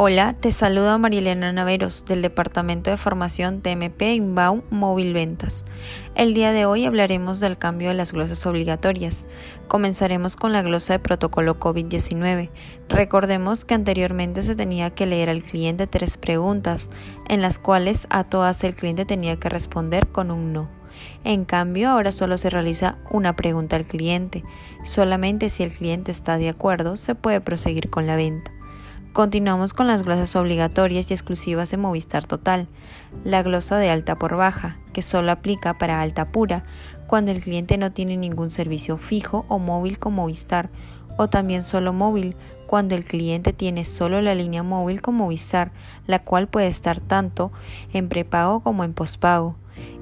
Hola, te saluda Marielena Naveros del Departamento de Formación TMP Inbound Móvil Ventas. El día de hoy hablaremos del cambio de las glosas obligatorias. Comenzaremos con la glosa de protocolo COVID-19. Recordemos que anteriormente se tenía que leer al cliente tres preguntas, en las cuales a todas el cliente tenía que responder con un no. En cambio, ahora solo se realiza una pregunta al cliente. Solamente si el cliente está de acuerdo, se puede proseguir con la venta. Continuamos con las glosas obligatorias y exclusivas de Movistar Total. La glosa de alta por baja, que solo aplica para alta pura, cuando el cliente no tiene ningún servicio fijo o móvil con Movistar, o también solo móvil, cuando el cliente tiene solo la línea móvil con Movistar, la cual puede estar tanto en prepago como en pospago.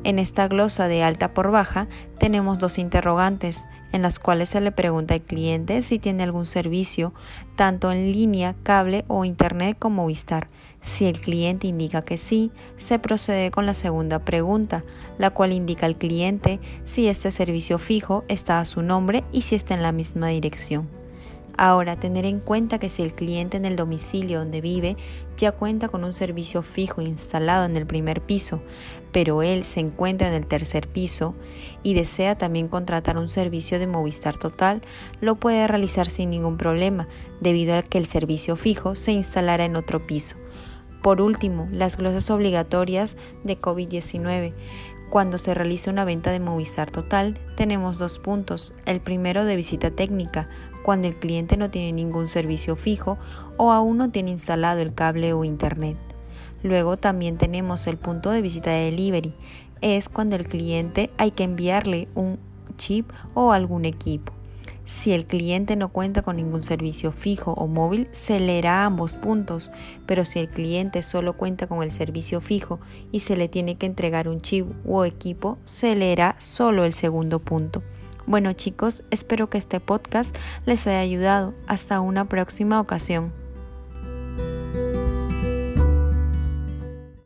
En esta glosa de alta por baja tenemos dos interrogantes en las cuales se le pregunta al cliente si tiene algún servicio, tanto en línea, cable o internet como Movistar. Si el cliente indica que sí, se procede con la segunda pregunta, la cual indica al cliente si este servicio fijo está a su nombre y si está en la misma dirección. Ahora, tener en cuenta que si el cliente en el domicilio donde vive ya cuenta con un servicio fijo instalado en el primer piso, pero él se encuentra en el tercer piso y desea también contratar un servicio de Movistar Total, lo puede realizar sin ningún problema, debido a que el servicio fijo se instalará en otro piso. Por último, las glosas obligatorias de COVID-19. Cuando se realiza una venta de Movistar Total, tenemos dos puntos. El primero de visita técnica, cuando el cliente no tiene ningún servicio fijo o aún no tiene instalado el cable o internet. Luego también tenemos el punto de visita de delivery. Es cuando el cliente hay que enviarle un chip o algún equipo. Si el cliente no cuenta con ningún servicio fijo o móvil, se leerá ambos puntos, pero si el cliente solo cuenta con el servicio fijo y se le tiene que entregar un chip o equipo, se leerá solo el segundo punto. Bueno chicos, espero que este podcast les haya ayudado. Hasta una próxima ocasión.